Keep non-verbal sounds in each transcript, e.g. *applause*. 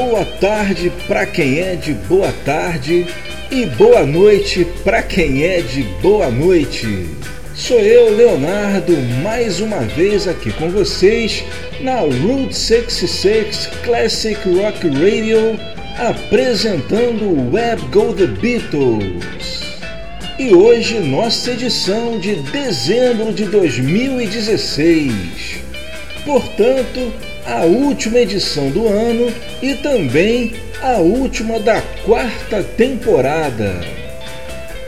boa tarde para quem é de boa tarde e boa noite para quem é de boa noite. Sou eu, Leonardo, mais uma vez aqui com vocês na Route 66 Classic Rock Radio, apresentando o Web Go The Beatles. E hoje nossa edição de dezembro de 2016. Portanto, a última edição do ano e também a última da quarta temporada.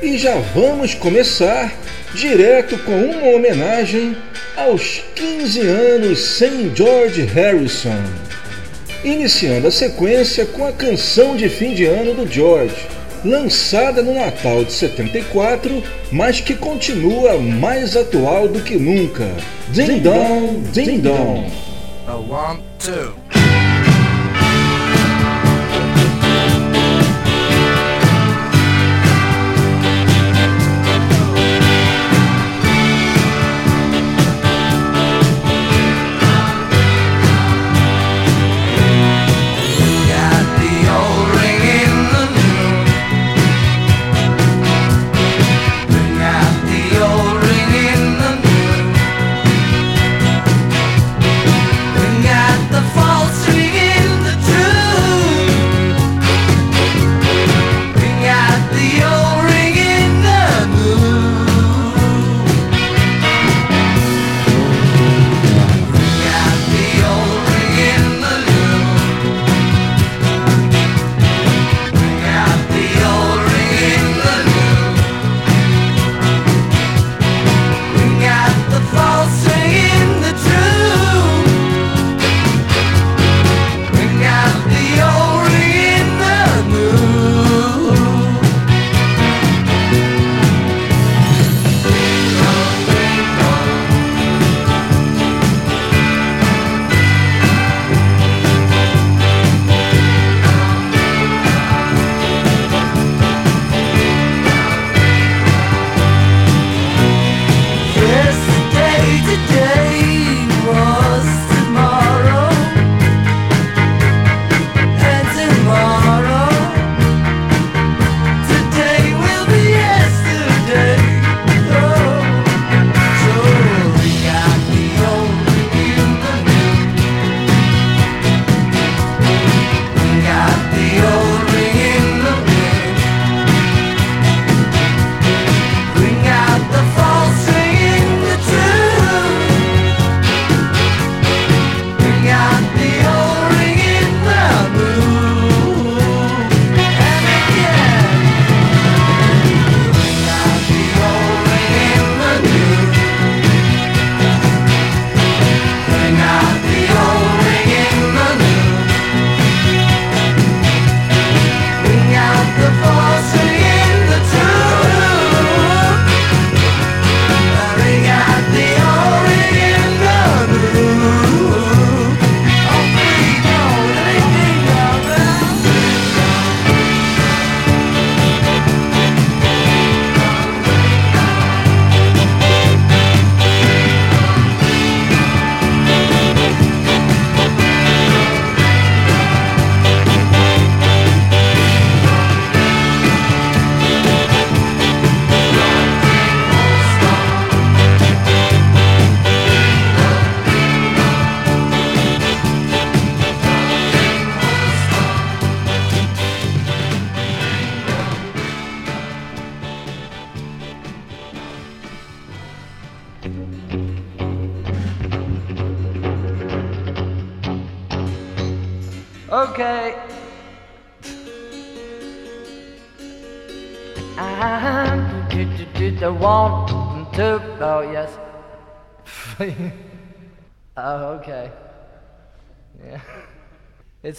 E já vamos começar direto com uma homenagem aos 15 anos sem George Harrison. Iniciando a sequência com a canção de fim de ano do George, lançada no Natal de 74, mas que continua mais atual do que nunca. Ding Dong, Ding Dong. A one, two.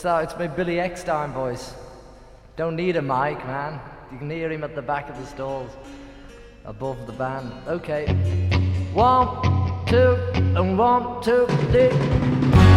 It's, uh, it's my Billy Eckstein voice. Don't need a mic, man. You can hear him at the back of the stalls, above the band. Okay. One, two, and one, two, three.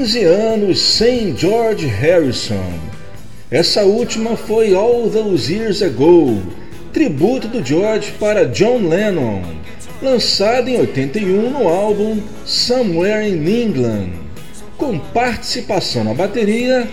15 anos sem George Harrison. Essa última foi All Those Years Ago, tributo do George para John Lennon, lançado em 81 no álbum Somewhere in England, com participação na bateria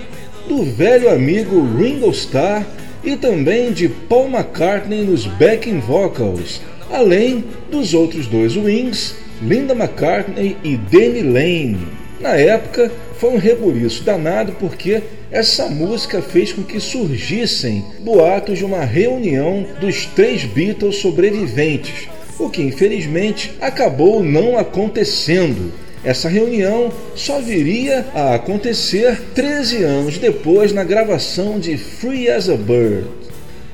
do velho amigo Ringo Starr e também de Paul McCartney nos backing vocals, além dos outros dois Wings, Linda McCartney e Danny Lane. Na época, foi um rebuliço danado porque essa música fez com que surgissem boatos de uma reunião dos três Beatles sobreviventes, o que infelizmente acabou não acontecendo. Essa reunião só viria a acontecer 13 anos depois na gravação de Free as a Bird.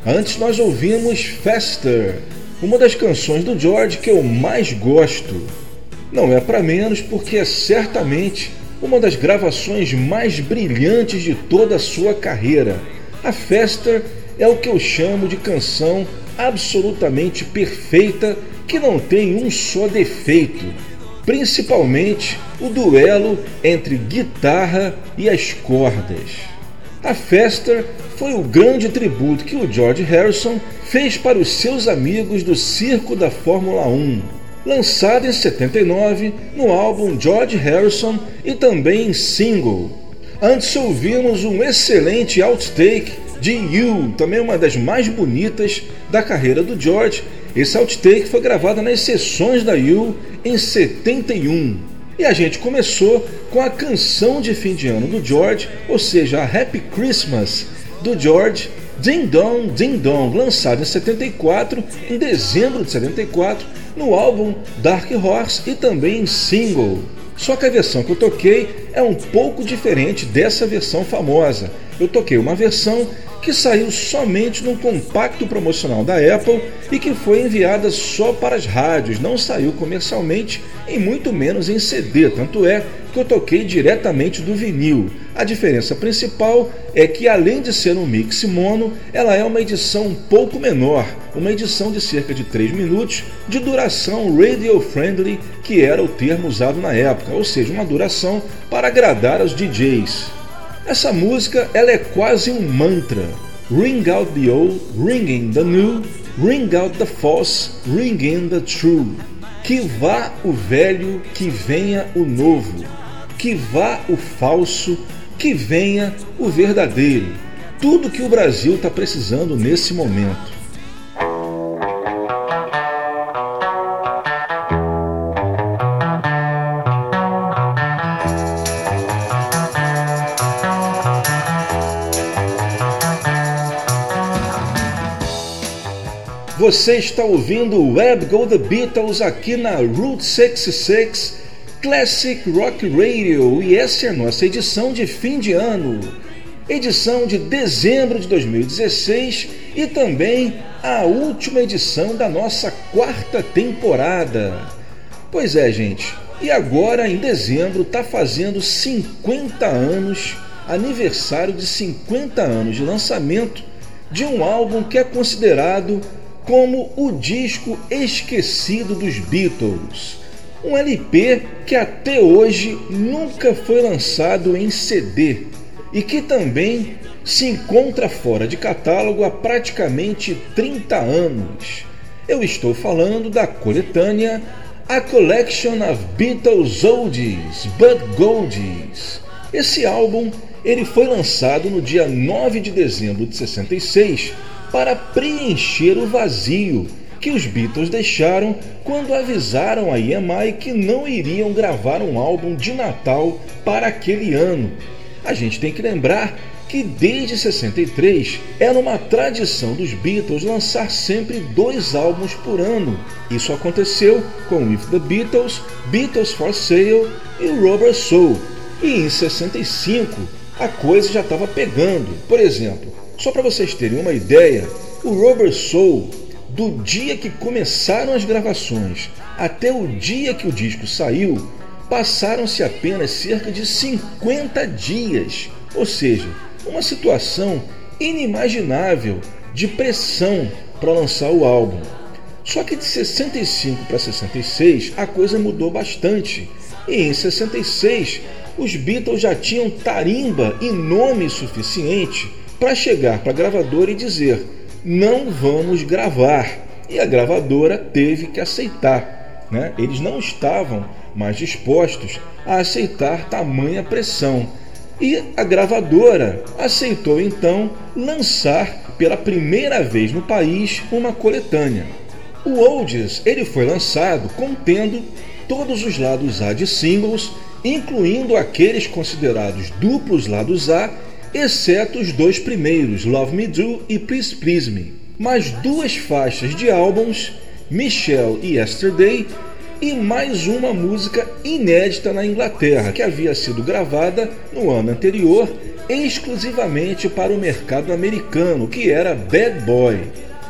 Antes nós ouvimos Faster, uma das canções do George que eu mais gosto. Não é para menos porque é certamente uma das gravações mais brilhantes de toda a sua carreira. A Fester é o que eu chamo de canção absolutamente perfeita que não tem um só defeito, principalmente o duelo entre guitarra e as cordas. A Fester foi o grande tributo que o George Harrison fez para os seus amigos do circo da Fórmula 1 lançado em 79 no álbum George Harrison e também em single. Antes ouvimos um excelente outtake de You, também uma das mais bonitas da carreira do George. Esse outtake foi gravado nas sessões da You em 71. E a gente começou com a canção de fim de ano do George, ou seja, a Happy Christmas do George, Ding Dong Ding Dong, lançado em 74, em dezembro de 74, no álbum Dark Horse e também em single. Só que a versão que eu toquei é um pouco diferente dessa versão famosa. Eu toquei uma versão que saiu somente num compacto promocional da Apple e que foi enviada só para as rádios, não saiu comercialmente e muito menos em CD, tanto é que eu toquei diretamente do vinil. A diferença principal é que, além de ser um mix mono, ela é uma edição um pouco menor, uma edição de cerca de 3 minutos de duração radio friendly, que era o termo usado na época, ou seja, uma duração para agradar aos DJs. Essa música ela é quase um mantra. Ring out the old, ring in the new, ring out the false, ring in the true. Que vá o velho, que venha o novo. Que vá o falso, que venha o verdadeiro. Tudo que o Brasil está precisando nesse momento. Você está ouvindo Web Go The Beatles aqui na Route 66 Classic Rock Radio e essa é a nossa edição de fim de ano, edição de dezembro de 2016 e também a última edição da nossa quarta temporada. Pois é, gente, e agora em dezembro está fazendo 50 anos, aniversário de 50 anos de lançamento de um álbum que é considerado como o disco esquecido dos Beatles um LP que até hoje nunca foi lançado em CD e que também se encontra fora de catálogo há praticamente 30 anos. Eu estou falando da coletânea A Collection of Beatles Oldies But Goldies. Esse álbum ele foi lançado no dia 9 de dezembro de 66 para preencher o vazio que os Beatles deixaram quando avisaram a EMI que não iriam gravar um álbum de Natal para aquele ano. A gente tem que lembrar que desde 63 era uma tradição dos Beatles lançar sempre dois álbuns por ano. Isso aconteceu com With the Beatles, Beatles for Sale e Rubber Soul. E em 65 a coisa já estava pegando. Por exemplo, só para vocês terem uma ideia, o Rubber Soul do dia que começaram as gravações até o dia que o disco saiu, passaram-se apenas cerca de 50 dias, ou seja, uma situação inimaginável de pressão para lançar o álbum. Só que de 65 para 66 a coisa mudou bastante, e em 66 os Beatles já tinham tarimba e nome suficiente para chegar para a gravadora e dizer: não vamos gravar. E a gravadora teve que aceitar. Né? Eles não estavam mais dispostos a aceitar tamanha pressão. E a gravadora aceitou então lançar pela primeira vez no país uma coletânea. O Oldies ele foi lançado contendo todos os lados A de singles, incluindo aqueles considerados duplos lados A exceto os dois primeiros, Love Me Do e Please Please Me. Mais duas faixas de álbuns, Michelle e Yesterday, e mais uma música inédita na Inglaterra, que havia sido gravada no ano anterior exclusivamente para o mercado americano, que era Bad Boy.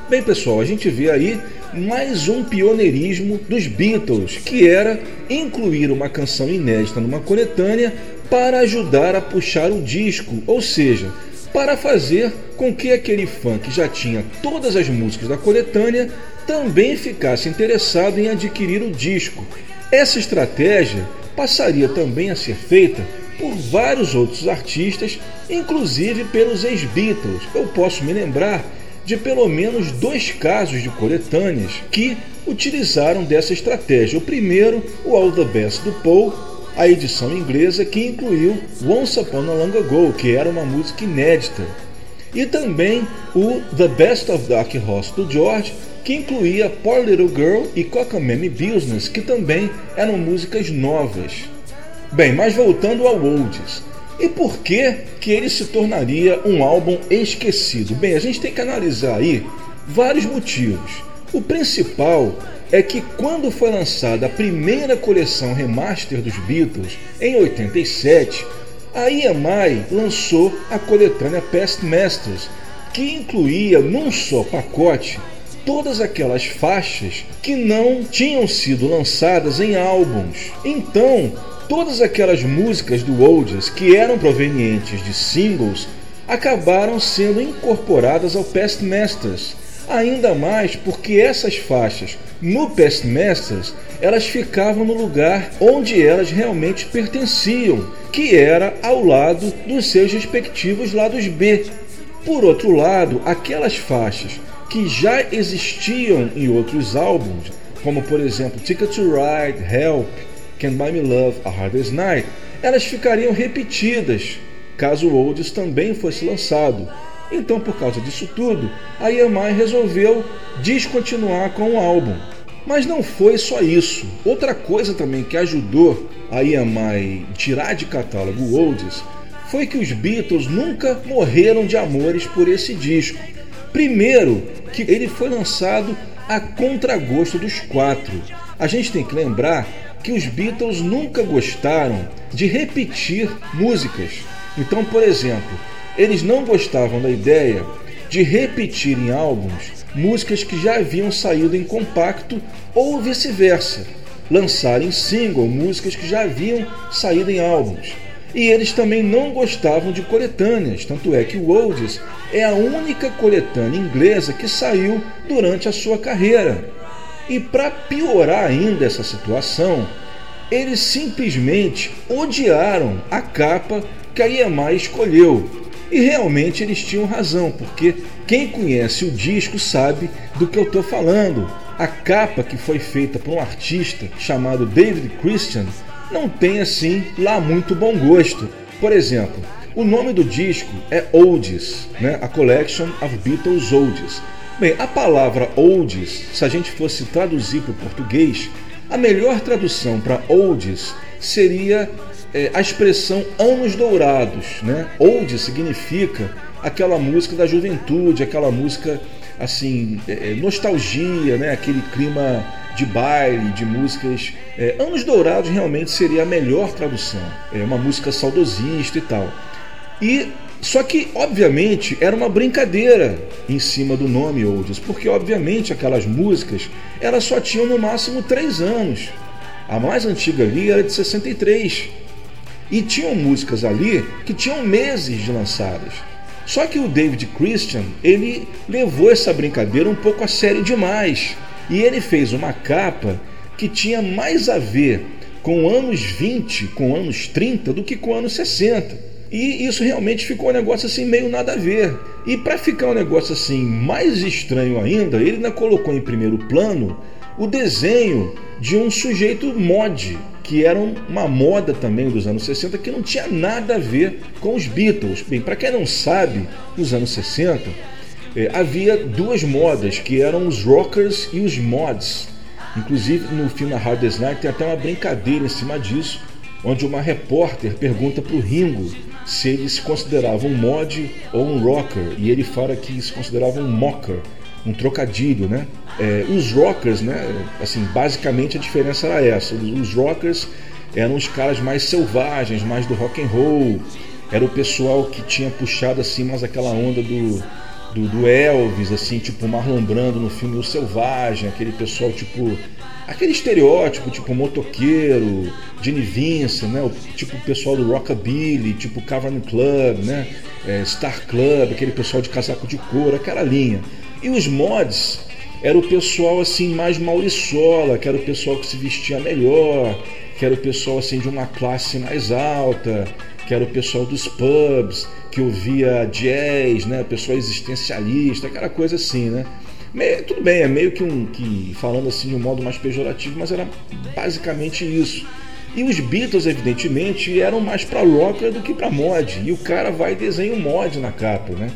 Bem, pessoal, a gente vê aí mais um pioneirismo dos Beatles, que era incluir uma canção inédita numa coletânea para ajudar a puxar o disco, ou seja, para fazer com que aquele fã que já tinha todas as músicas da coletânea também ficasse interessado em adquirir o disco. Essa estratégia passaria também a ser feita por vários outros artistas, inclusive pelos ex-Beatles. Eu posso me lembrar de pelo menos dois casos de coletâneas que utilizaram dessa estratégia. O primeiro, o All the Best do Paul, a edição inglesa que incluiu Once Upon a Long Ago, que era uma música inédita, e também o The Best of Dark Horse do George, que incluía Poor Little Girl e Cockamamie Business, que também eram músicas novas. Bem, mas voltando ao Oldies, e por que que ele se tornaria um álbum esquecido? Bem, a gente tem que analisar aí vários motivos. O principal é que quando foi lançada a primeira coleção remaster dos Beatles, em 87, a EMI lançou a coletânea Past Masters, que incluía num só pacote todas aquelas faixas que não tinham sido lançadas em álbuns. Então, todas aquelas músicas do Oldies que eram provenientes de singles acabaram sendo incorporadas ao Past Masters Ainda mais porque essas faixas no Past Masters elas ficavam no lugar onde elas realmente pertenciam, que era ao lado dos seus respectivos lados B. Por outro lado, aquelas faixas que já existiam em outros álbuns, como por exemplo Ticket to Ride, Help, Can Buy Me Love, A Hardest Night, elas ficariam repetidas caso o também fosse lançado. Então, por causa disso tudo, a EMI resolveu descontinuar com o álbum. Mas não foi só isso. Outra coisa também que ajudou a EMI tirar de catálogo o Oldies foi que os Beatles nunca morreram de amores por esse disco. Primeiro, que ele foi lançado a contragosto dos quatro. A gente tem que lembrar que os Beatles nunca gostaram de repetir músicas. Então, por exemplo, eles não gostavam da ideia de repetir em álbuns músicas que já haviam saído em compacto ou vice-versa, lançar em single músicas que já haviam saído em álbuns. E eles também não gostavam de coletâneas, tanto é que o Oldies é a única coletânea inglesa que saiu durante a sua carreira. E para piorar ainda essa situação, eles simplesmente odiaram a capa que a EMI escolheu. E realmente eles tinham razão, porque quem conhece o disco sabe do que eu estou falando. A capa que foi feita por um artista chamado David Christian não tem assim lá muito bom gosto. Por exemplo, o nome do disco é Oldies, né? A Collection of Beatles Oldies. Bem, a palavra Oldies, se a gente fosse traduzir para o português, a melhor tradução para Oldies seria é, a expressão anos dourados, né? Old significa aquela música da juventude, aquela música assim, é, é nostalgia, né? Aquele clima de baile, de músicas. É, Anos Dourados realmente seria a melhor tradução. É uma música saudosista e tal. E só que, obviamente, era uma brincadeira em cima do nome Oldies, porque obviamente aquelas músicas elas só tinham no máximo três anos. A mais antiga ali era de 63. E tinham músicas ali que tinham meses de lançadas. Só que o David Christian, ele levou essa brincadeira um pouco a sério demais. E ele fez uma capa que tinha mais a ver com anos 20, com anos 30 do que com anos 60. E isso realmente ficou um negócio assim meio nada a ver. E para ficar um negócio assim mais estranho ainda, ele ainda colocou em primeiro plano o desenho de um sujeito mod, que era uma moda também dos anos 60 que não tinha nada a ver com os Beatles. Bem, para quem não sabe, nos anos 60 é, havia duas modas, que eram os rockers e os mods. Inclusive no filme Hard Night tem até uma brincadeira em cima disso, onde uma repórter pergunta para o Ringo se ele se considerava um mod ou um rocker, e ele fala que se considerava um mocker, um trocadilho, né? É, os rockers, né? Assim, basicamente a diferença era essa. Os, rockers eram os caras mais selvagens, mais do rock and roll. Era o pessoal que tinha puxado assim mais aquela onda do do, do Elvis, assim, tipo Marlon Brando no filme O Selvagem, aquele pessoal tipo. Aquele estereótipo, tipo motoqueiro, Gene Vincent, né? O, tipo o pessoal do Rockabilly, tipo Cavern Club, né? É, Star Club, aquele pessoal de casaco de couro, aquela linha. E os mods era o pessoal assim mais mauriçola, que era o pessoal que se vestia melhor, que era o pessoal assim de uma classe mais alta, que era o pessoal dos pubs, que ouvia jazz, né, pessoa existencialista, aquela coisa assim, né? tudo bem, é meio que um que falando assim de um modo mais pejorativo, mas era basicamente isso. E os Beatles, evidentemente, eram mais para rocker do que para mod. E o cara vai e desenha um mod na capa, né?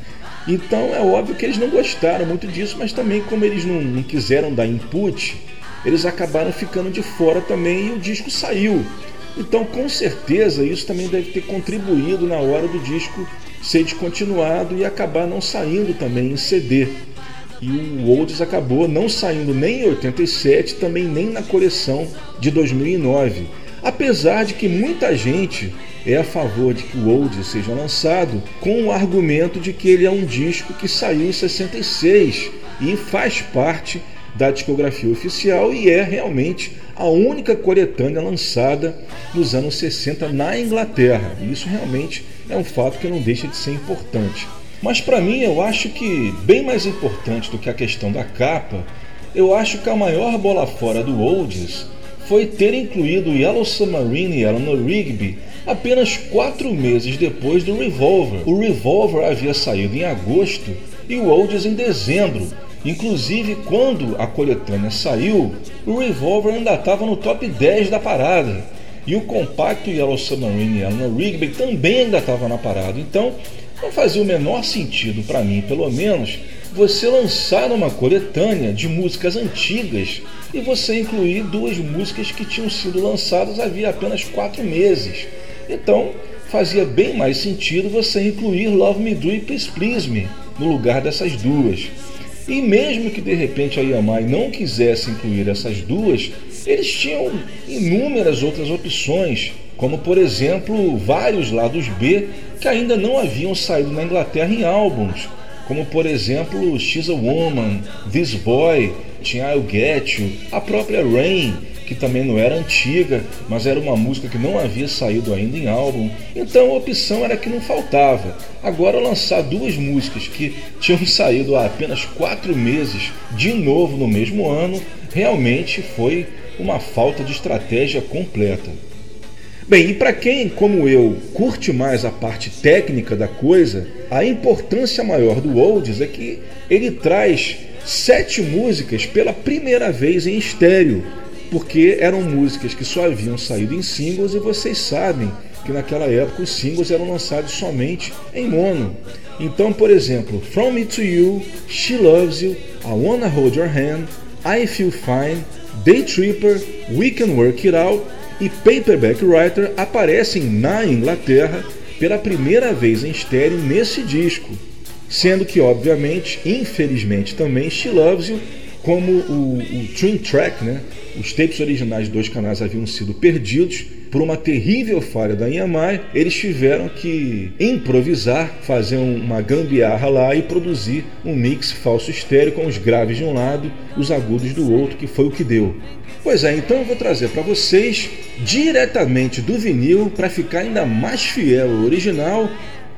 Então é óbvio que eles não gostaram muito disso, mas também como eles não, não quiseram dar input, eles acabaram ficando de fora também e o disco saiu. Então, com certeza, isso também deve ter contribuído na hora do disco ser descontinuado e acabar não saindo também em CD. E o Olds acabou não saindo nem em 87, também nem na coleção de 2009. Apesar de que muita gente é a favor de que o Olds seja lançado com o argumento de que ele é um disco que saiu em 66 e faz parte da discografia oficial e é realmente a única coletânea lançada nos anos 60 na Inglaterra. Isso realmente é um fato que não deixa de ser importante. Mas para mim, eu acho que bem mais importante do que a questão da capa, eu acho que a maior bola fora do Oldies foi ter incluído Yellow Submarine e Eleanor Rigby apenas quatro meses depois do Revolver. O Revolver havia saído em agosto e o Oldies em dezembro, Inclusive, quando a coletânea saiu, o Revolver ainda estava no top 10 da parada. E o compacto Yellow Submarine Eleanor Rigby também ainda estava na parada. Então, não fazia o menor sentido para mim, pelo menos, você lançar uma coletânea de músicas antigas e você incluir duas músicas que tinham sido lançadas havia apenas quatro meses. Então, fazia bem mais sentido você incluir Love Me Do e Please Please Me no lugar dessas duas. E mesmo que de repente a EMI não quisesse incluir essas duas, eles tinham inúmeras outras opções, como por exemplo vários lados B que ainda não haviam saído na Inglaterra em álbuns, como por exemplo She's a Woman, This Boy, tinha I'll Get You, a própria Rain, que também não era antiga, mas era uma música que não havia saído ainda em álbum. Então a opção era que não faltava. Agora lançar duas músicas que tinham *laughs* saído há apenas quatro meses de novo no mesmo ano, realmente foi uma falta de estratégia completa. Bem, e para quem, como eu, curte mais a parte técnica da coisa, a importância maior do Oldies é que ele traz sete músicas pela primeira vez em estéreo, porque eram músicas que só haviam saído em singles e vocês sabem que naquela época os singles eram lançados somente em mono. Então, por exemplo, From Me to You, She Loves You, I Wanna Hold Your Hand, I Feel Fine, Day Tripper, We Can Work It Out e Paperback Writer aparecem na Inglaterra pela primeira vez em estéreo nesse disco, sendo que, obviamente, infelizmente também, She Loves You, como o, o Twin Track, né, os tapes originais de dois canais haviam sido perdidos por uma terrível falha da EMI, eles tiveram que improvisar, fazer uma gambiarra lá e produzir um mix falso estéreo com os graves de um lado, os agudos do outro, que foi o que deu. Pois é, então eu vou trazer para vocês, diretamente do vinil, para ficar ainda mais fiel ao original,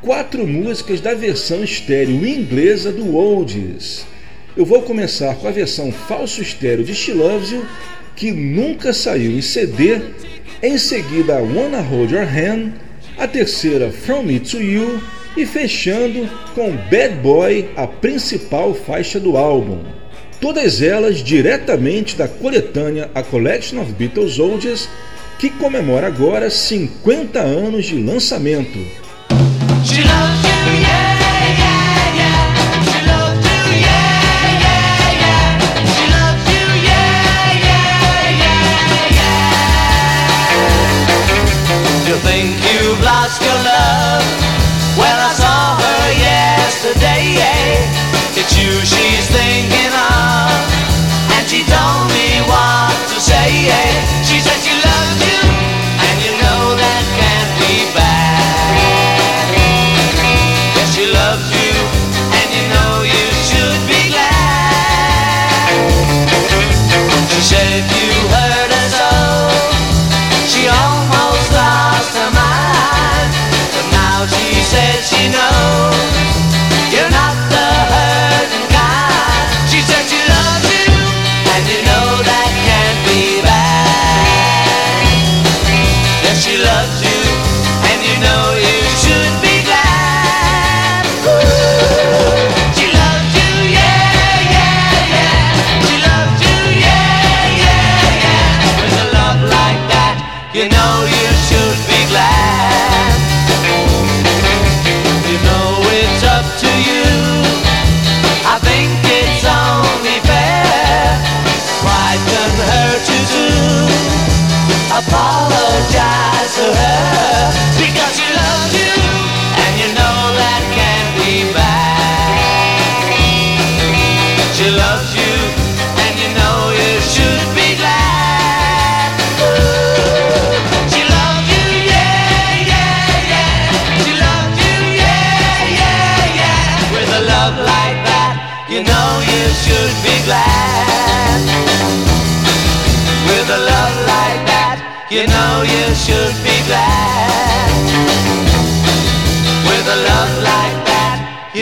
quatro músicas da versão estéreo inglesa do Oldies. Eu vou começar com a versão falso estéreo de She Loves You, que nunca saiu em CD, em seguida a Wanna Hold Your Hand, a terceira From Me to You e fechando com Bad Boy, a principal faixa do álbum. Todas elas diretamente da coletânea A Collection of Beatles Oldies, que comemora agora 50 anos de lançamento. It's you yeah, yeah, yeah. She loved you, yeah, yeah, yeah. She loves you, yeah, yeah, yeah, yeah. You think you've lost your love? Well I saw her yesterday, yeah. You she's thinking of,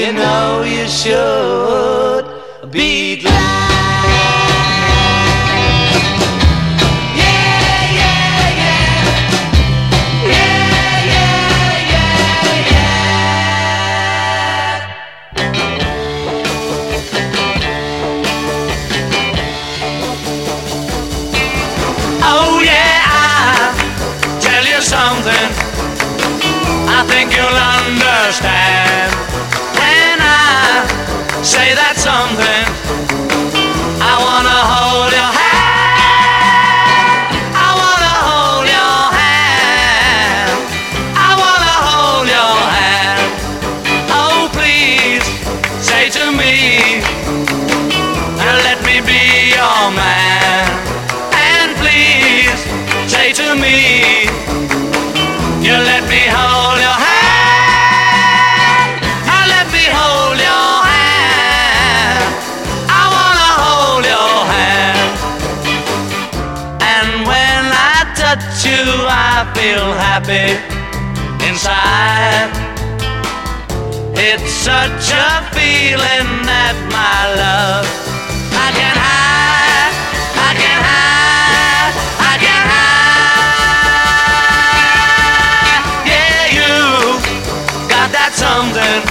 you know you should be glad. feel happy inside. It's such a feeling that my love I can hide, I can hide, I can hide. Yeah, you got that something.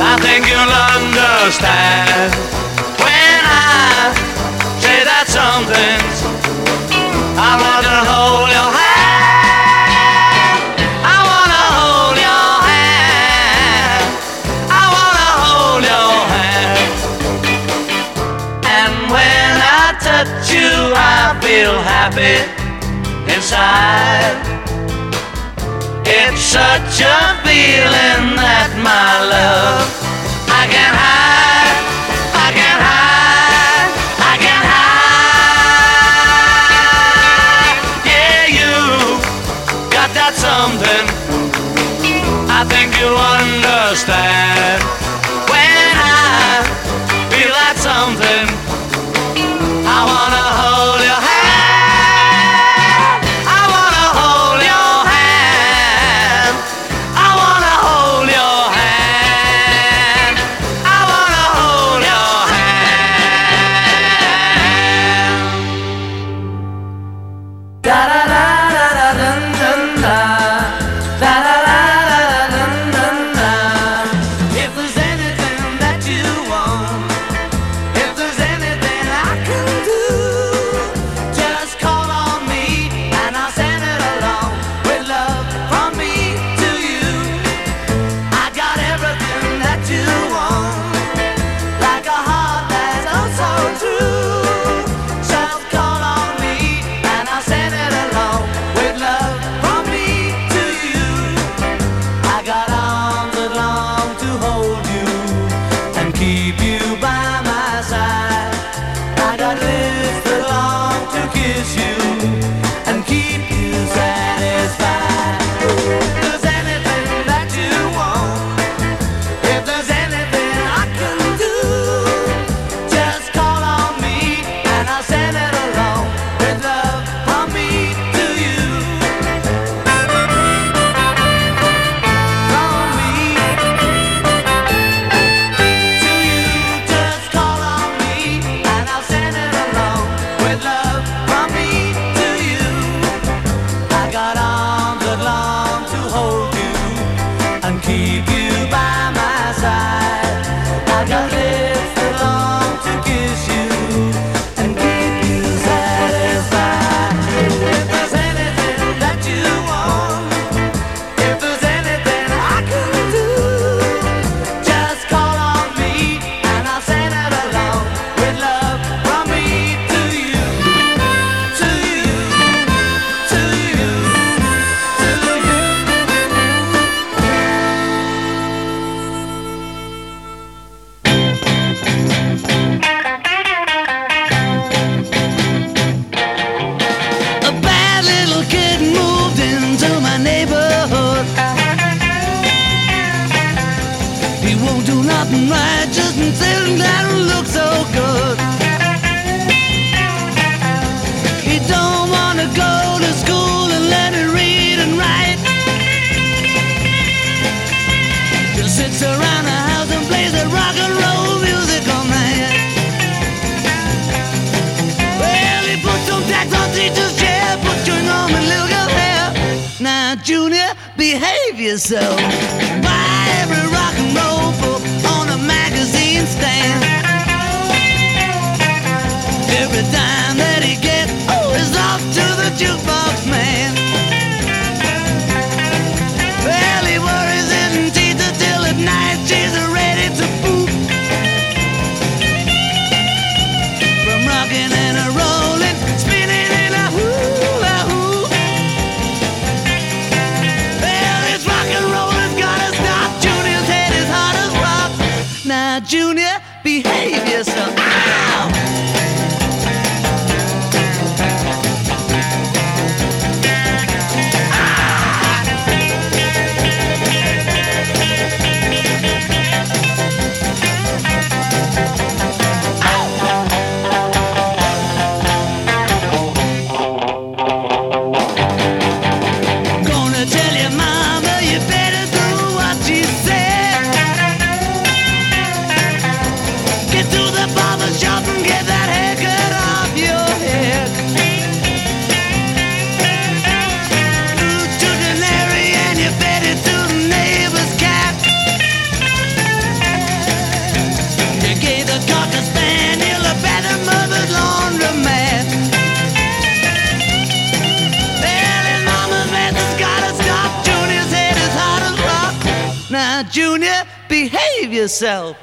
I think you'll understand when I say that something. I want to hold your hand. feel happy inside. It's such a feeling that my love I can't hide. Junior, behave yourself.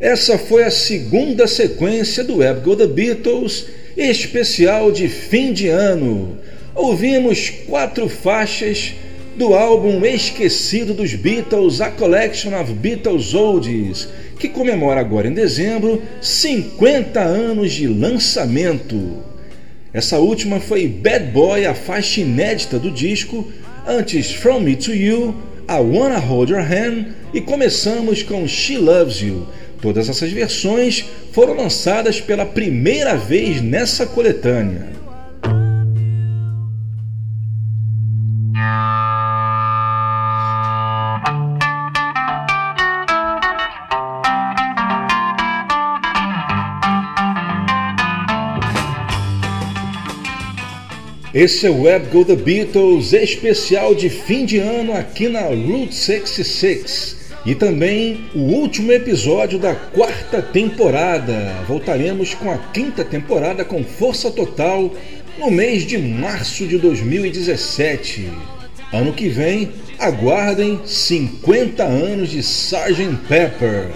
Essa foi a segunda sequência do Web Go The Beatles, especial de fim de ano. Ouvimos quatro faixas do álbum Esquecido dos Beatles, A Collection of Beatles Oldies, que comemora agora em dezembro 50 anos de lançamento. Essa última foi Bad Boy, a faixa inédita do disco, antes From Me to You, I Wanna Hold Your Hand e começamos com She Loves You. Todas essas versões foram lançadas pela primeira vez nessa coletânea. Esse é o Web Go The Beatles especial de fim de ano aqui na Route 66 e também o último episódio da quarta temporada. Voltaremos com a quinta temporada com força total no mês de março de 2017. Ano que vem, aguardem 50 anos de Sgt. Pepper.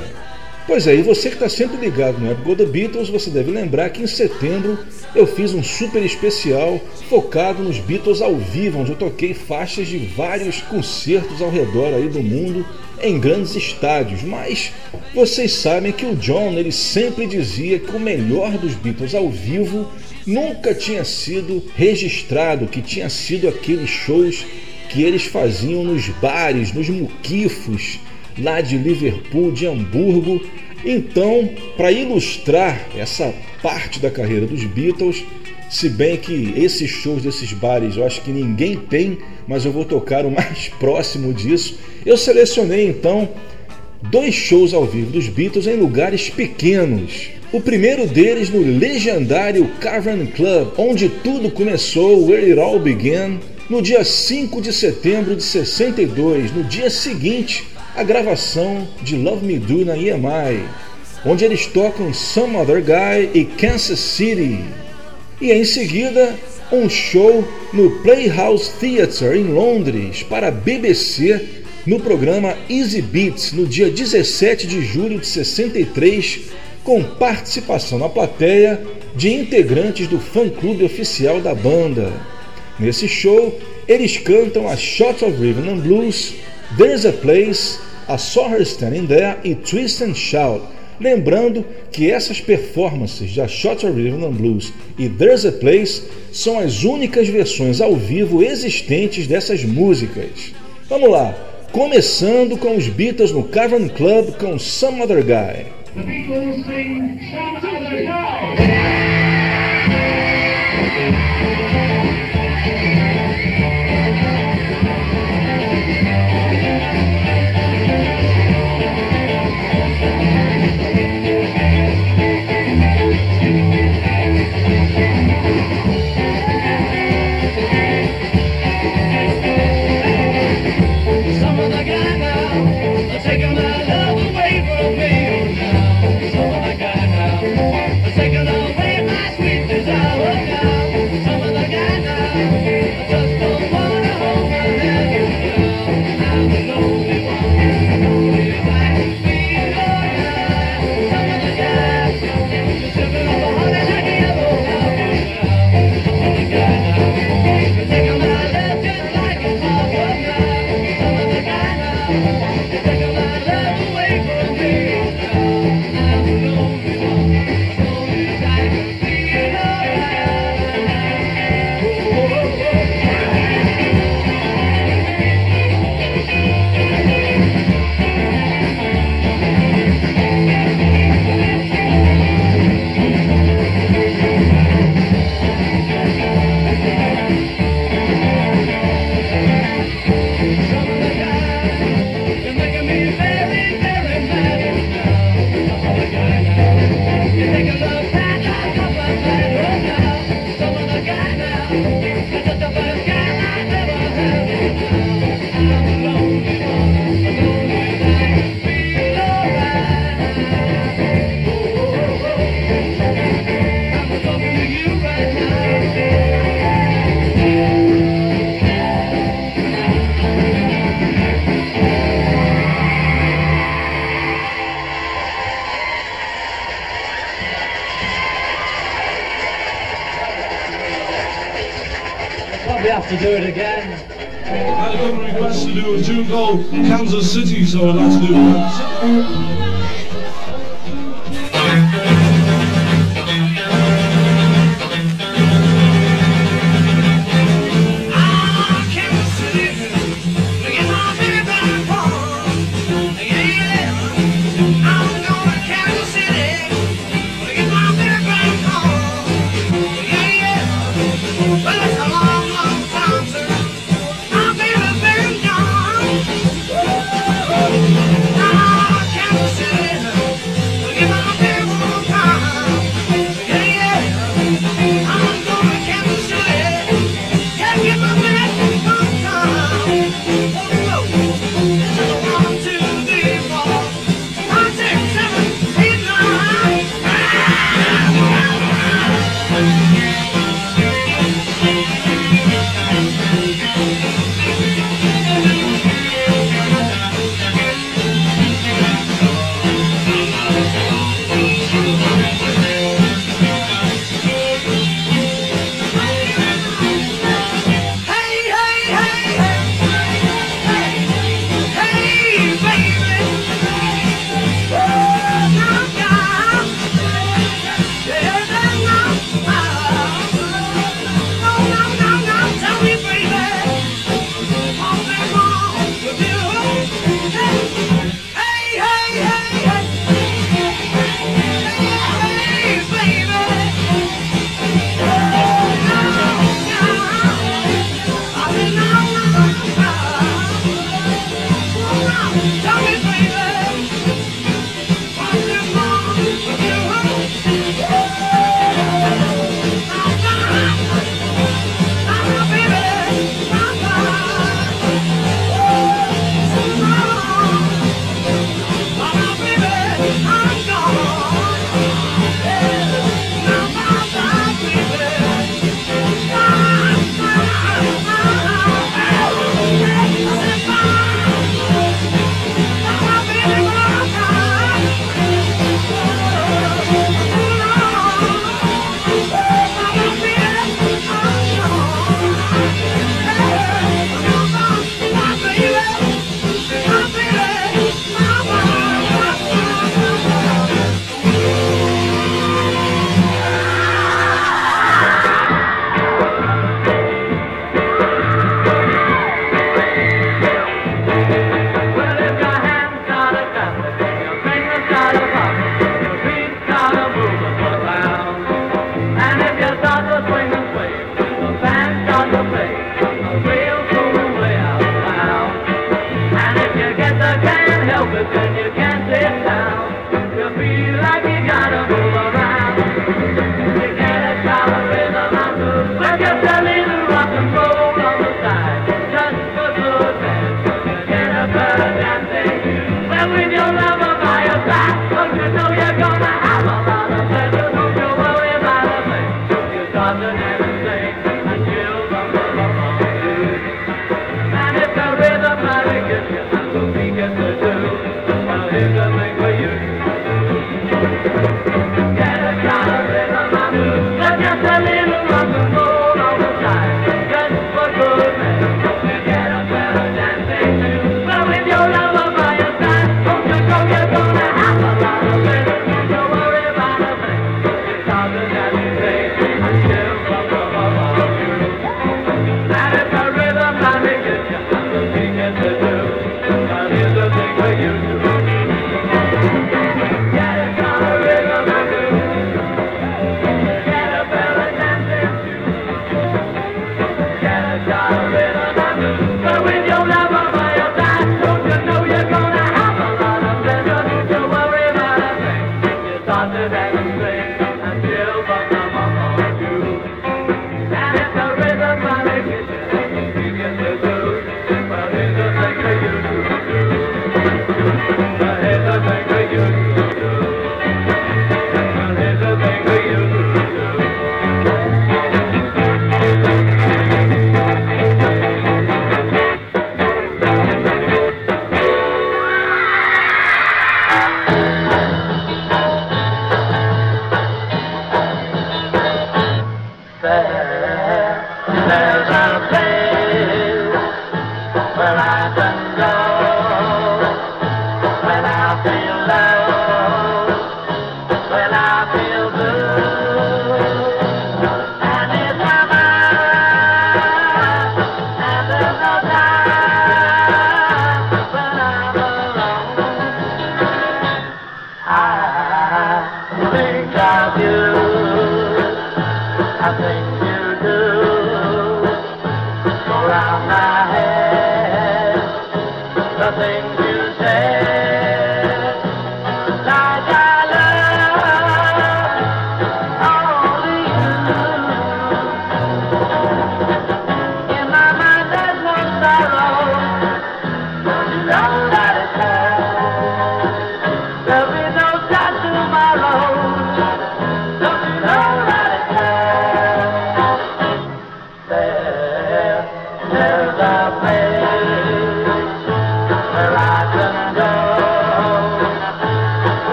Pois é, e você que está sempre ligado no Web Go The Beatles, você deve lembrar que em setembro eu fiz um super especial focado nos Beatles ao vivo, onde eu toquei faixas de vários concertos ao redor aí do mundo em grandes estádios. Mas vocês sabem que o John ele sempre dizia que o melhor dos Beatles ao vivo nunca tinha sido registrado, que tinha sido aqueles shows que eles faziam nos bares, nos muquifos lá de Liverpool, de Hamburgo. Então, para ilustrar essa parte da carreira dos Beatles, se bem que esses shows desses bares eu acho que ninguém tem, mas eu vou tocar o mais *laughs* próximo disso. Eu selecionei então dois shows ao vivo dos Beatles em lugares pequenos. O primeiro deles no legendário Cavern Club, onde tudo começou, Where It All Began, no dia 5 de setembro de 62, no dia seguinte a gravação de Love Me Do na EMI, onde eles tocam Some Other Guy e Kansas City. E em seguida, um show no Playhouse Theatre em Londres para a BBC no programa Easy Beats no dia 17 de julho de 63, com participação na plateia de integrantes do fã-clube oficial da banda. Nesse show, eles cantam a Shots of Rhythm and Blues, There's a Place, a Saw Her Standing There e Twist and Shout. Lembrando que essas performances de A Shots of Rhythm and Blues e There's a Place são as únicas versões ao vivo existentes dessas músicas. Vamos lá, começando com os Beatles no Cavern Club com Some Other Guy. Kansas City, so I'd like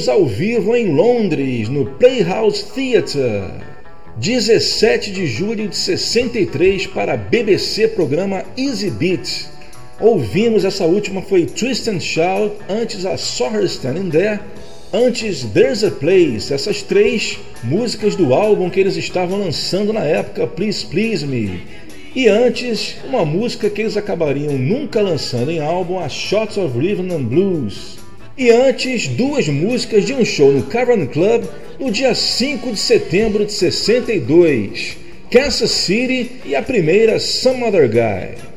Beatles ao vivo em Londres, no Playhouse Theatre. 17 de julho de 63 para BBC programa Easy Beat. Ouvimos essa última foi Twist and Shout, antes a Her Standing There, antes There's a Place, essas três músicas do álbum que eles estavam lançando na época, Please Please Me. E antes, uma música que eles acabariam nunca lançando em álbum, a Shots of Rhythm and Blues. E antes, duas músicas de um show no Cavern Club no dia 5 de setembro de 62, Kansas City e a primeira Some Other Guy.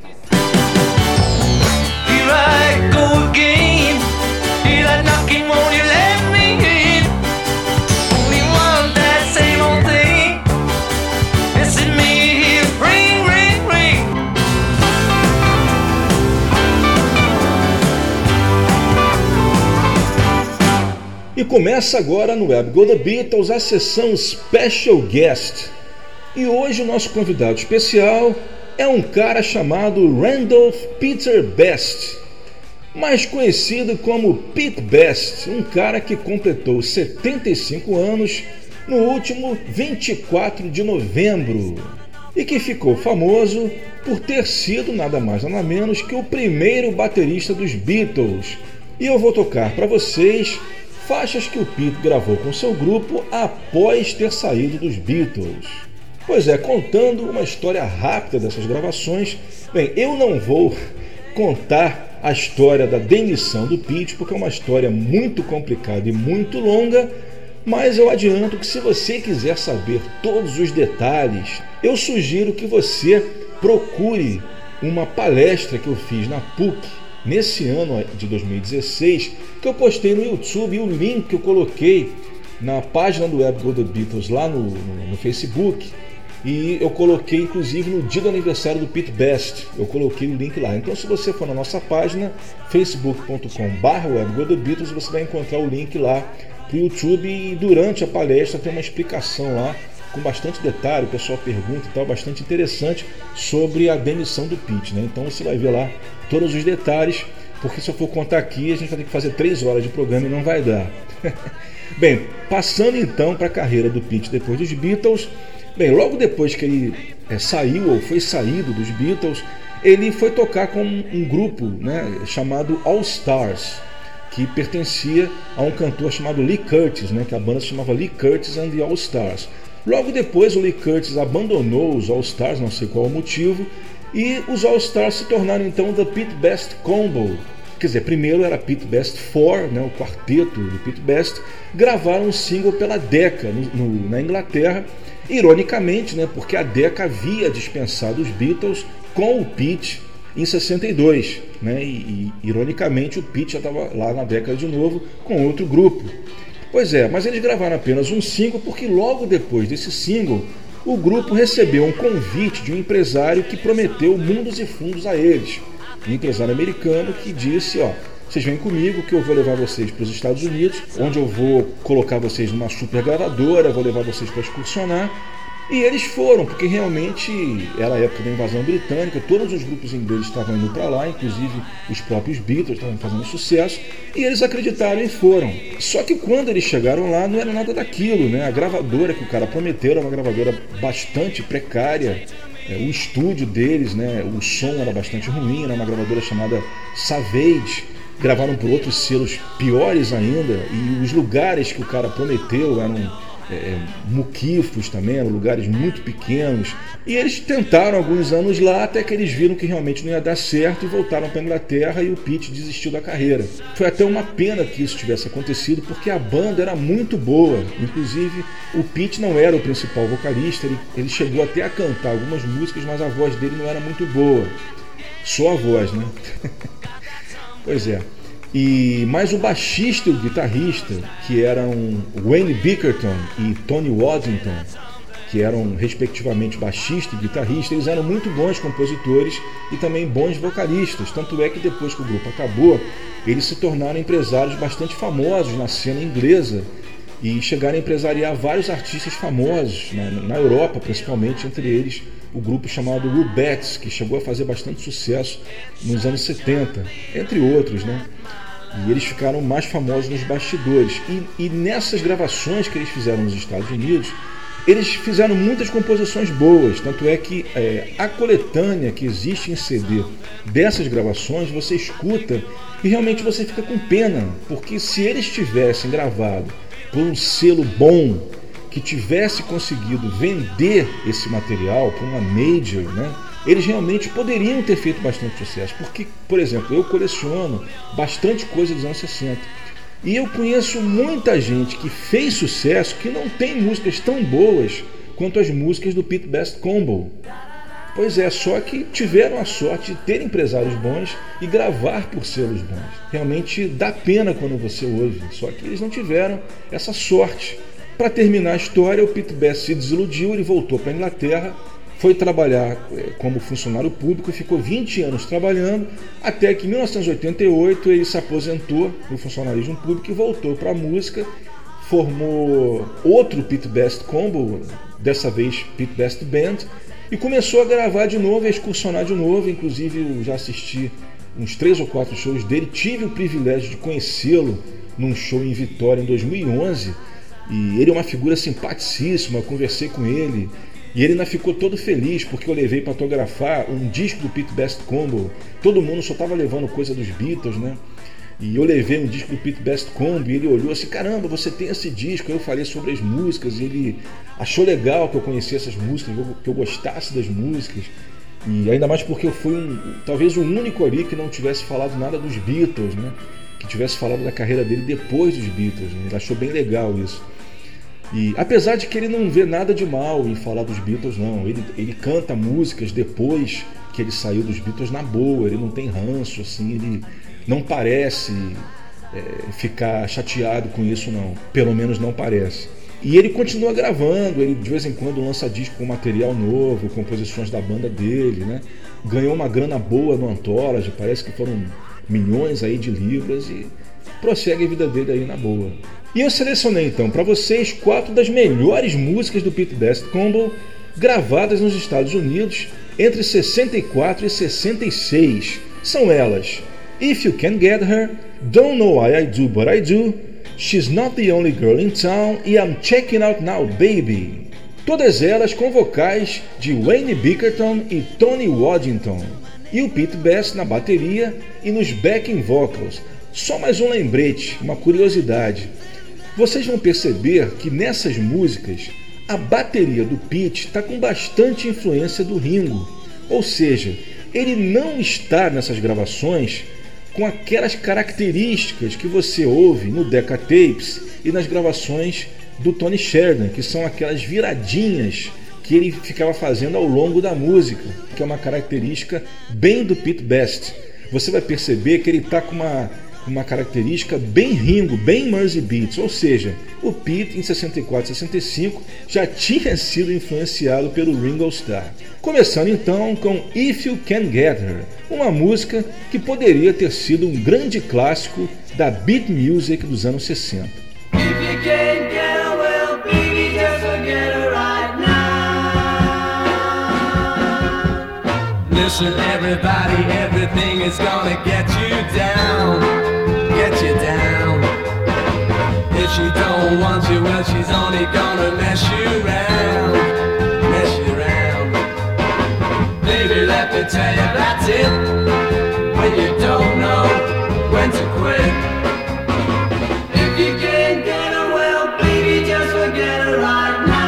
Começa agora no Web Go The Beatles a sessão Special Guest. E hoje o nosso convidado especial é um cara chamado Randolph Peter Best, mais conhecido como Pete Best, um cara que completou 75 anos no último 24 de novembro e que ficou famoso por ter sido nada mais nada menos que o primeiro baterista dos Beatles. E eu vou tocar para vocês faixas que o Pete gravou com seu grupo após ter saído dos Beatles. Pois é, contando uma história rápida dessas gravações. Bem, eu não vou contar a história da demissão do Pete, porque é uma história muito complicada e muito longa, mas eu adianto que se você quiser saber todos os detalhes, eu sugiro que você procure uma palestra que eu fiz na PUC nesse ano de 2016, que eu postei no YouTube e o link que eu coloquei na página do Web Go Beatles lá no, no, no Facebook e eu coloquei inclusive no dia do aniversário do Pete Best, eu coloquei o link lá. Então se você for na nossa página facebook.com/barra Beatles, você vai encontrar o link lá para o YouTube e durante a palestra tem uma explicação lá com bastante detalhe, o pessoal pergunta e tal, bastante interessante sobre a demissão do Pete, né? Então você vai ver lá todos os detalhes, porque se eu for contar aqui a gente vai ter que fazer três horas de programa e não vai dar. *laughs* Bem, passando então para a carreira do Pete depois dos Beatles, Bem, logo depois que ele é, saiu ou foi saído dos Beatles, ele foi tocar com um grupo né, chamado All Stars, que pertencia a um cantor chamado Lee Curtis, né, que a banda se chamava Lee Curtis and the All Stars. Logo depois, o Lee Curtis abandonou os All Stars, não sei qual o motivo, e os All Stars se tornaram então The Pete Best Combo. Quer dizer, primeiro era Pete Best 4, né, o quarteto do Pete Best, gravaram um single pela Decca no, no, na Inglaterra Ironicamente, né, porque a Decca havia dispensado os Beatles com o Pete em 62, né, e, e ironicamente o Pete já estava lá na década de novo com outro grupo. Pois é, mas eles gravaram apenas um single porque logo depois desse single o grupo recebeu um convite de um empresário que prometeu mundos e fundos a eles. Um empresário americano que disse, ó, vocês vêm comigo que eu vou levar vocês para os Estados Unidos, onde eu vou colocar vocês numa super gravadora, vou levar vocês para excursionar. E eles foram, porque realmente era a época da invasão britânica, todos os grupos ingleses estavam indo para lá, inclusive os próprios Beatles estavam fazendo sucesso, e eles acreditaram e foram. Só que quando eles chegaram lá não era nada daquilo, né? A gravadora que o cara prometeu era uma gravadora bastante precária, é, o estúdio deles, né? O som era bastante ruim, era uma gravadora chamada Savage gravaram por outros selos piores ainda, e os lugares que o cara prometeu eram é, muquifos também, eram lugares muito pequenos. E eles tentaram alguns anos lá até que eles viram que realmente não ia dar certo e voltaram para a Inglaterra e o Pete desistiu da carreira. Foi até uma pena que isso tivesse acontecido porque a banda era muito boa. Inclusive, o Pete não era o principal vocalista, ele, ele chegou até a cantar algumas músicas, mas a voz dele não era muito boa. Só a voz, né? *laughs* Pois é. E mais o baixista e o guitarrista, que eram Wayne Bickerton e Tony Waddington, que eram respectivamente baixista e guitarrista, eles eram muito bons compositores e também bons vocalistas. Tanto é que depois que o grupo acabou, eles se tornaram empresários bastante famosos na cena inglesa e chegaram a empresariar vários artistas famosos na, na Europa, principalmente, entre eles o grupo chamado Rubettes, que chegou a fazer bastante sucesso nos anos 70, entre outros, né? E eles ficaram mais famosos nos bastidores. E, e nessas gravações que eles fizeram nos Estados Unidos, eles fizeram muitas composições boas. Tanto é que é, a coletânea que existe em CD dessas gravações, você escuta e realmente você fica com pena. Porque se eles tivessem gravado por um selo bom, que tivesse conseguido vender esse material para uma major, né? Eles realmente poderiam ter feito bastante sucesso. Porque, por exemplo, eu coleciono bastante coisa dos anos 60. E eu conheço muita gente que fez sucesso que não tem músicas tão boas quanto as músicas do Pete Best Combo. Pois é, só que tiveram a sorte de ter empresários bons e gravar por selos bons. Realmente dá pena quando você ouve, só que eles não tiveram essa sorte. Para terminar a história, o Pete Best se desiludiu, ele voltou para a Inglaterra, foi trabalhar eh, como funcionário público e ficou 20 anos trabalhando, até que em 1988 ele se aposentou no funcionalismo público e voltou para a música, formou outro Pete Best Combo, dessa vez Pete Best Band, e começou a gravar de novo, a excursionar de novo, inclusive eu já assisti uns três ou quatro shows dele, tive o privilégio de conhecê-lo num show em Vitória em 2011, e ele é uma figura simpaticíssima, eu conversei com ele. E ele ainda ficou todo feliz porque eu levei para autografar um disco do Pete Best Combo. Todo mundo só estava levando coisa dos Beatles, né? E eu levei um disco do Pete Best Combo e ele olhou assim: caramba, você tem esse disco? Eu falei sobre as músicas e ele achou legal que eu conhecesse essas músicas, que eu gostasse das músicas. E ainda mais porque eu fui um, talvez o único ali que não tivesse falado nada dos Beatles, né? Que tivesse falado da carreira dele depois dos Beatles. Né? Ele achou bem legal isso. E apesar de que ele não vê nada de mal em falar dos Beatles, não. Ele, ele canta músicas depois que ele saiu dos Beatles na boa, ele não tem ranço, assim, ele não parece é, ficar chateado com isso, não. Pelo menos não parece. E ele continua gravando, ele de vez em quando lança disco com material novo, composições da banda dele, né? Ganhou uma grana boa no Anthology, parece que foram milhões aí de libras e prossegue a vida dele aí na boa. E eu selecionei então para vocês quatro das melhores músicas do Pete Best Combo gravadas nos Estados Unidos entre 64 e 66. São elas: If You Can Get Her, Don't Know Why I Do But I Do, She's Not the Only Girl in Town e I'm Checking Out Now Baby. Todas elas com vocais de Wayne Bickerton e Tony Waddington, e o Pete Best na bateria e nos backing vocals. Só mais um lembrete, uma curiosidade. Vocês vão perceber que nessas músicas a bateria do Pete está com bastante influência do Ringo, ou seja, ele não está nessas gravações com aquelas características que você ouve no Decca Tapes e nas gravações do Tony Sheridan, que são aquelas viradinhas que ele ficava fazendo ao longo da música, que é uma característica bem do Pete Best. Você vai perceber que ele está com uma uma característica bem Ringo, bem Mersey Beats, ou seja, o Pete em 64 e 65 já tinha sido influenciado pelo Ringo Starr. Começando então com If You Can Get Her, uma música que poderia ter sido um grande clássico da beat music dos anos 60. Listen, everybody, everything is gonna get you down, she don't want you, well, she's only gonna mess you around, mess you around. Baby, let me tell you, that's it. When you don't know when to quit. If you can't get her, well, baby, just forget her right now.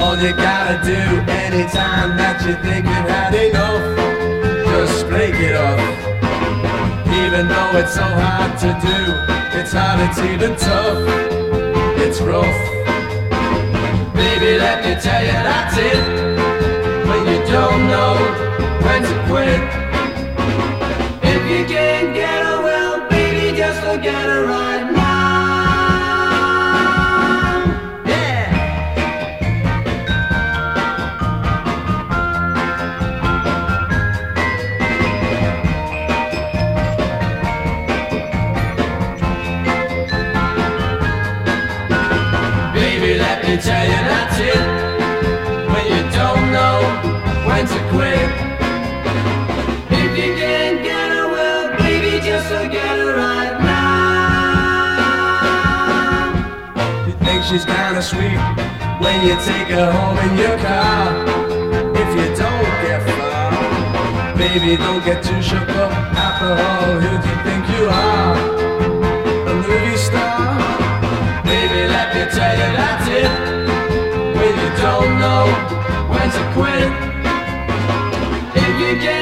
All you gotta do anytime that you think you've Though it's so hard to do, it's hard, it's even tough, it's rough. Baby, let me tell you that's it. When you don't know when to quit. she's kinda sweet when you take her home in your car. If you don't get far, baby, don't get too shook up. After all, who do you think you are? A movie star? Baby, let me tell you that's it. When you don't know when to quit, if you get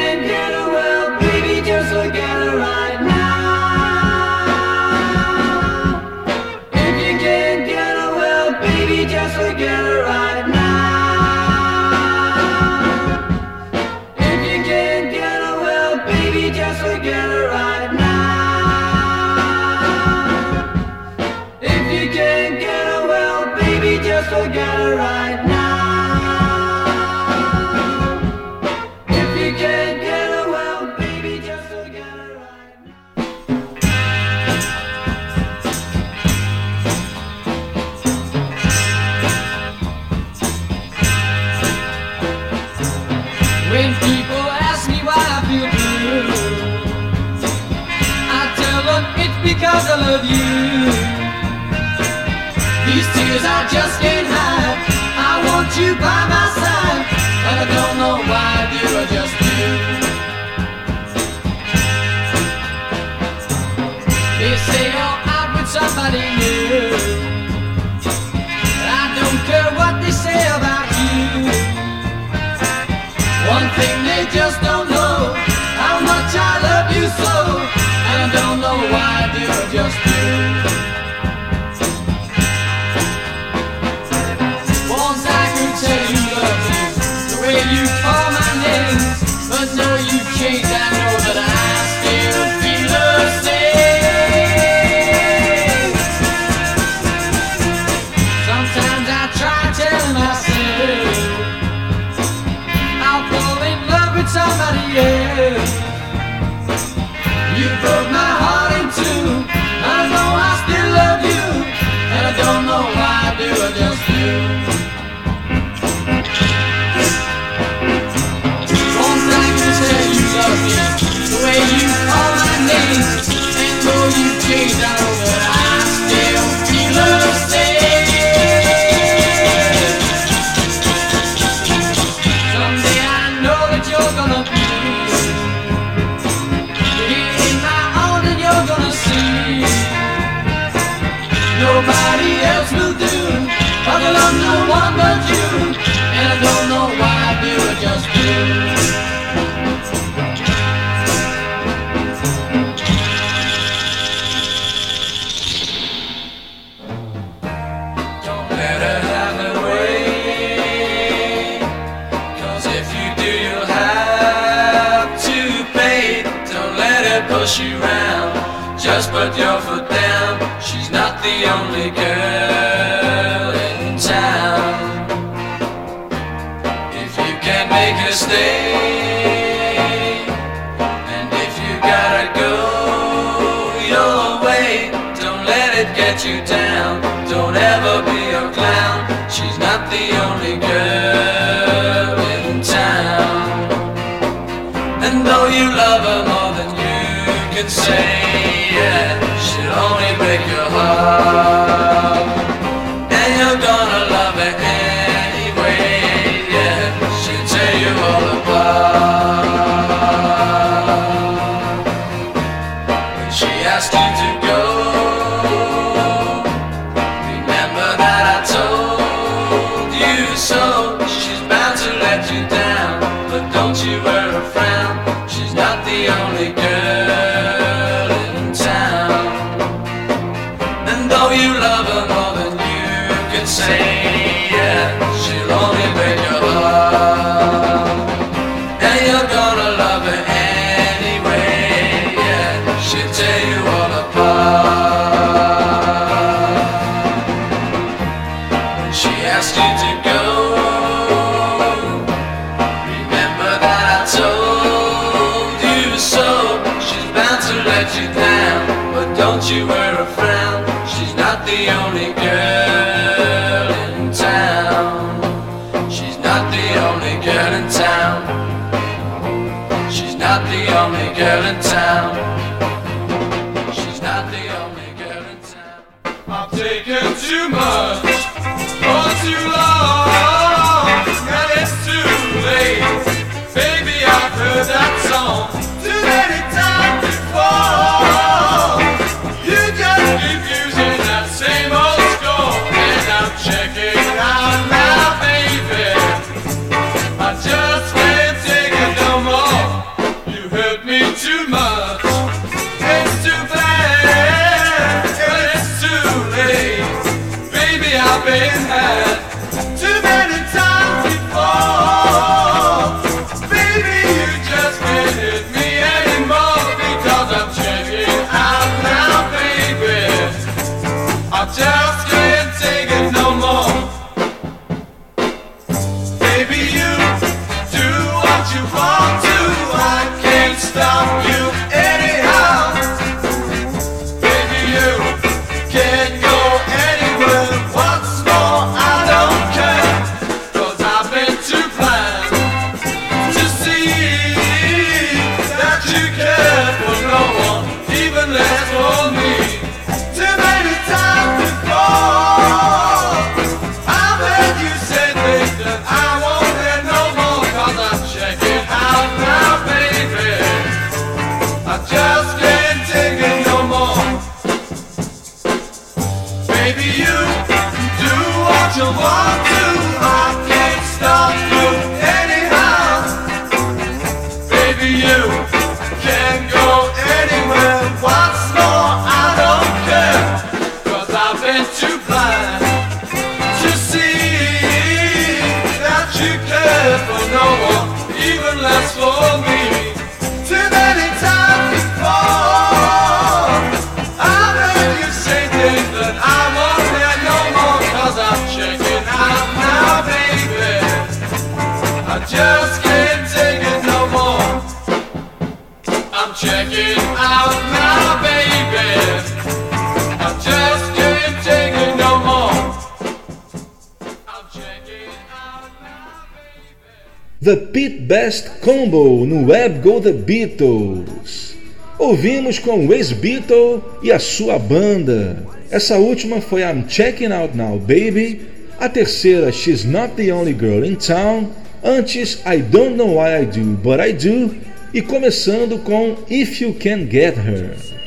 Best Combo no Web Go The Beatles. Ouvimos com o ex-Beatle e a sua banda. Essa última foi I'm Checking Out Now Baby, a terceira She's Not the Only Girl in Town, antes I Don't Know Why I Do But I Do e começando com If You Can Get Her.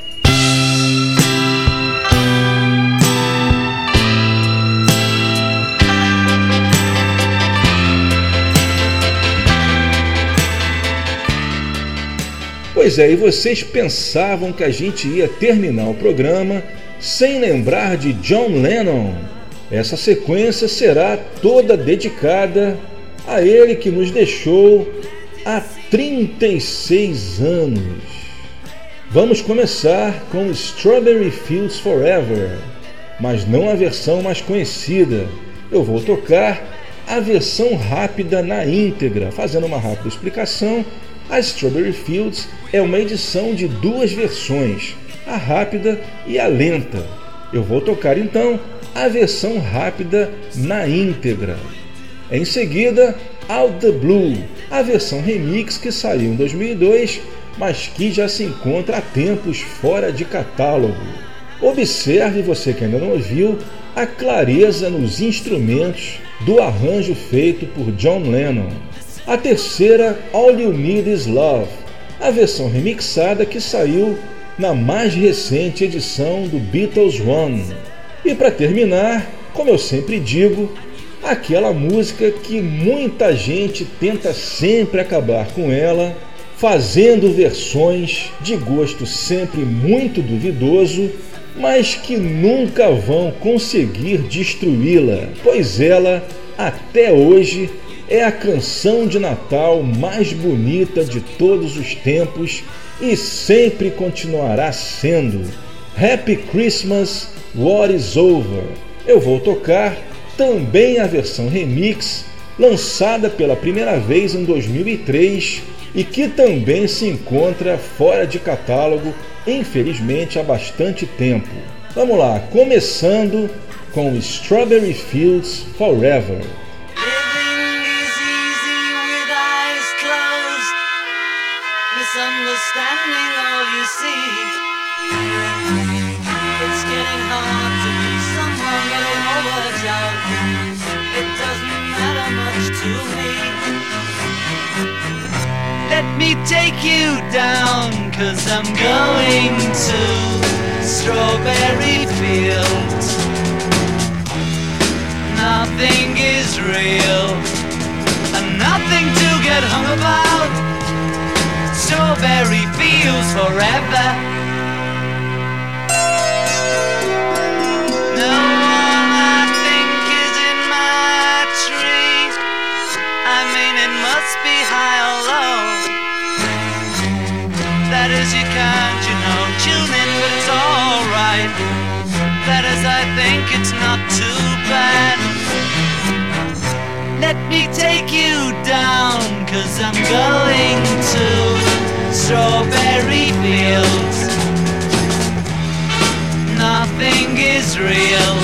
Pois é, e vocês pensavam que a gente ia terminar o programa sem lembrar de John Lennon? Essa sequência será toda dedicada a ele que nos deixou há 36 anos. Vamos começar com Strawberry Fields Forever, mas não a versão mais conhecida. Eu vou tocar a versão rápida na íntegra, fazendo uma rápida explicação. A Strawberry Fields é uma edição de duas versões, a rápida e a lenta. Eu vou tocar então a versão rápida na íntegra. Em seguida, Out the Blue, a versão remix que saiu em 2002, mas que já se encontra há tempos fora de catálogo. Observe, você que ainda não ouviu, a clareza nos instrumentos do arranjo feito por John Lennon. A terceira, All You Need Is Love, a versão remixada que saiu na mais recente edição do Beatles One. E para terminar, como eu sempre digo, aquela música que muita gente tenta sempre acabar com ela, fazendo versões de gosto sempre muito duvidoso, mas que nunca vão conseguir destruí-la, pois ela, até hoje, é a canção de Natal mais bonita de todos os tempos e sempre continuará sendo. Happy Christmas, What is Over. Eu vou tocar também a versão remix, lançada pela primeira vez em 2003 e que também se encontra fora de catálogo, infelizmente há bastante tempo. Vamos lá, começando com Strawberry Fields Forever. Misunderstanding all you see. It's getting hard to be someone getting over John. It doesn't matter much to me. Let me take you down, cause I'm going to Strawberry Fields. Nothing is real, and nothing to get hung about. Strawberry fields forever. No one I think is in my tree. I mean, it must be high or low. That is, you can't, you know, tune in, but it's alright. That is, I think it's not too bad. Let me take you down, cause I'm going to strawberry fields. Nothing is real,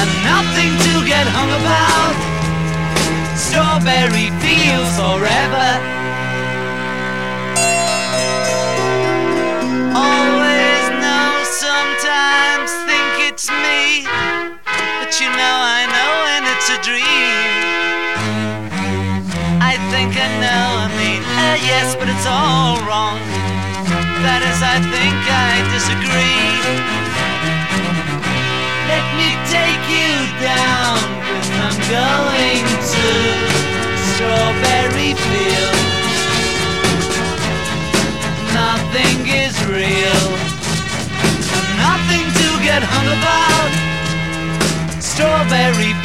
and nothing to get hung about. Strawberry fields forever. Always know, sometimes think it's me. But you know I it's a dream. I think I know, I mean, uh, yes, but it's all wrong. That is, I think I disagree. Let me take you down, cause I'm going to Strawberry Fields. Nothing is real, nothing to get hung about. Strawberry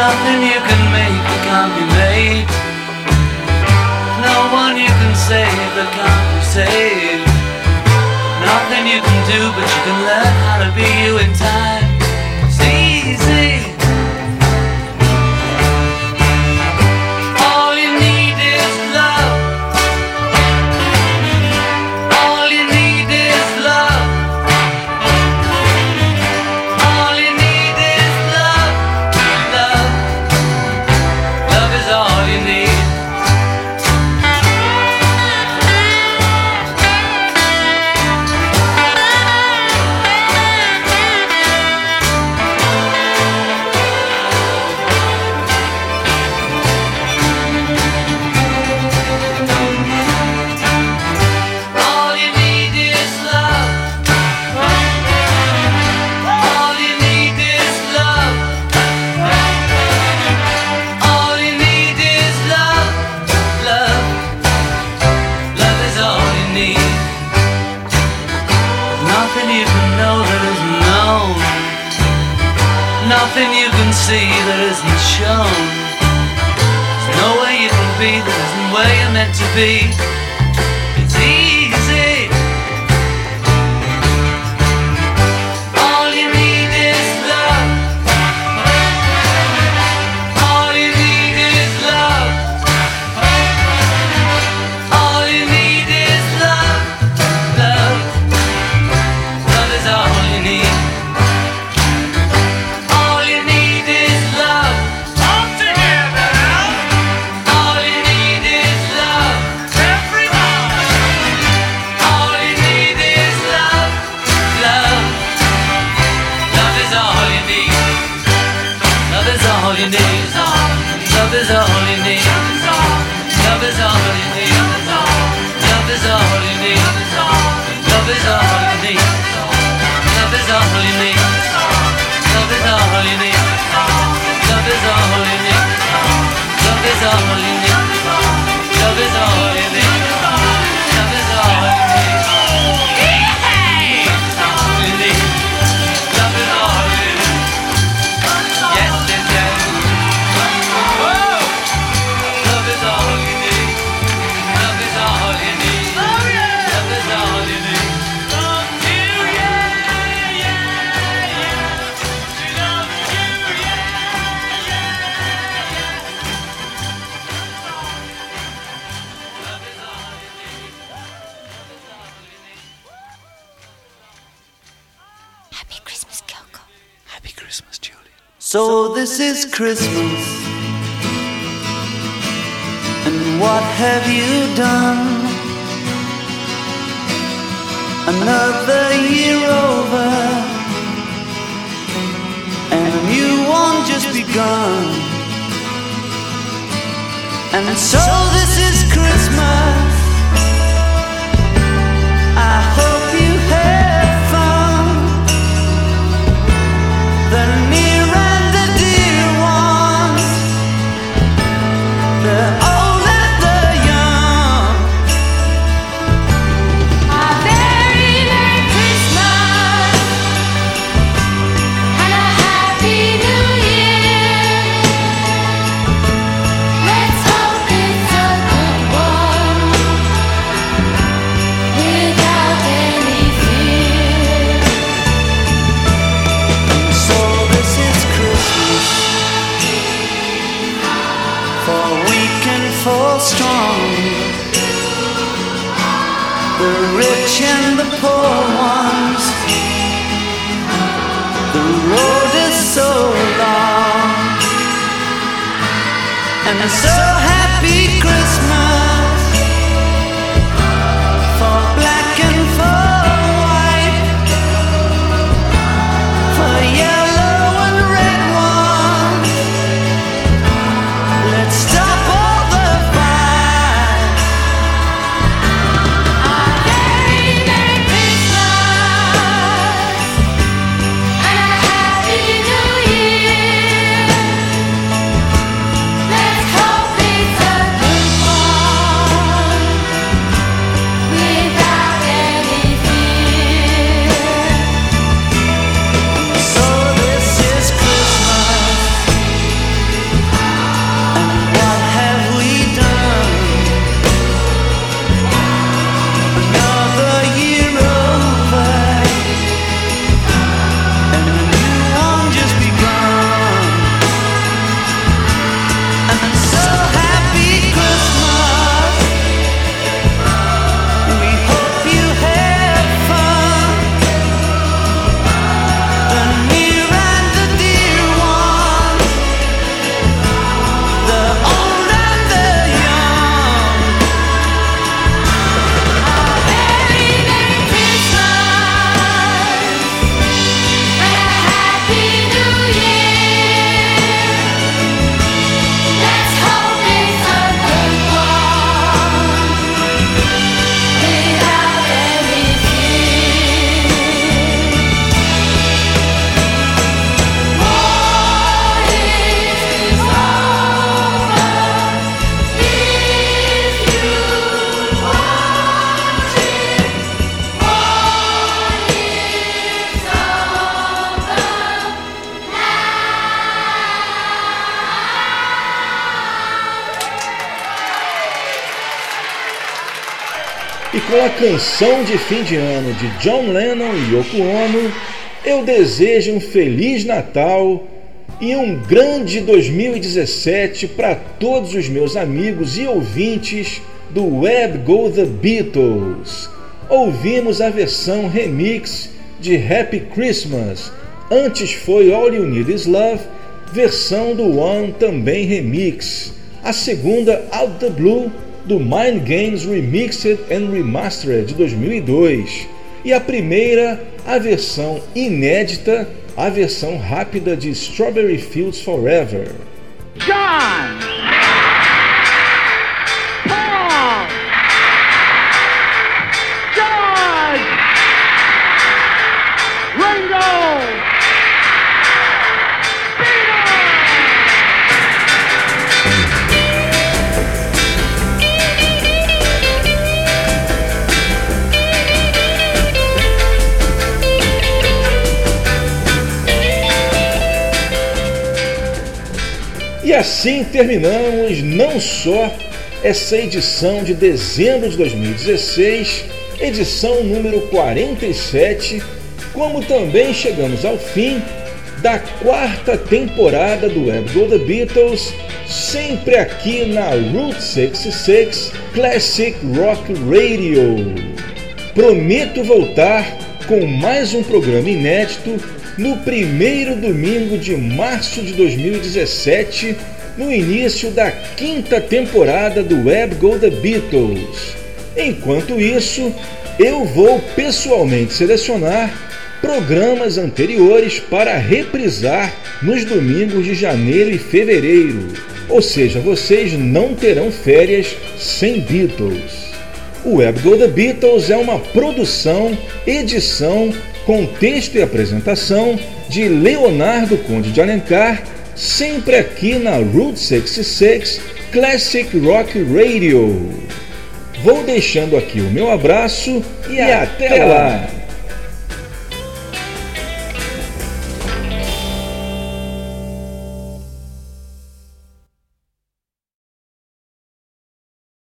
nothing you can make that can't be made. No one you can save that can't be saved. Nothing you can do, but you can learn how to be you in time. Happy Christmas, Coco. Happy Christmas, Julie. So this is Christmas. And what have you done? Another year over. And a new one just begun. And so this is Christmas. I hope. And so canção de fim de ano de John Lennon e Yoko Ono, eu desejo um Feliz Natal e um grande 2017 para todos os meus amigos e ouvintes do Web Go The Beatles. Ouvimos a versão remix de Happy Christmas, antes foi All You Need Is Love, versão do One também remix. A segunda, Out the Blue, do Mind Games Remixed and Remastered de 2002. E a primeira, a versão inédita, a versão rápida de Strawberry Fields Forever. John! E assim terminamos não só essa edição de dezembro de 2016, edição número 47, como também chegamos ao fim da quarta temporada do Web Go The Beatles, sempre aqui na Route 66 Classic Rock Radio. Prometo voltar com mais um programa inédito no primeiro domingo de março de 2017, no início da quinta temporada do Web Go The Beatles. Enquanto isso, eu vou pessoalmente selecionar programas anteriores para reprisar nos domingos de janeiro e fevereiro. Ou seja, vocês não terão férias sem Beatles. O Web Go The Beatles é uma produção, edição, contexto e apresentação de Leonardo Conde de Alencar, sempre aqui na Route 66 Classic Rock Radio. Vou deixando aqui o meu abraço e, até lá.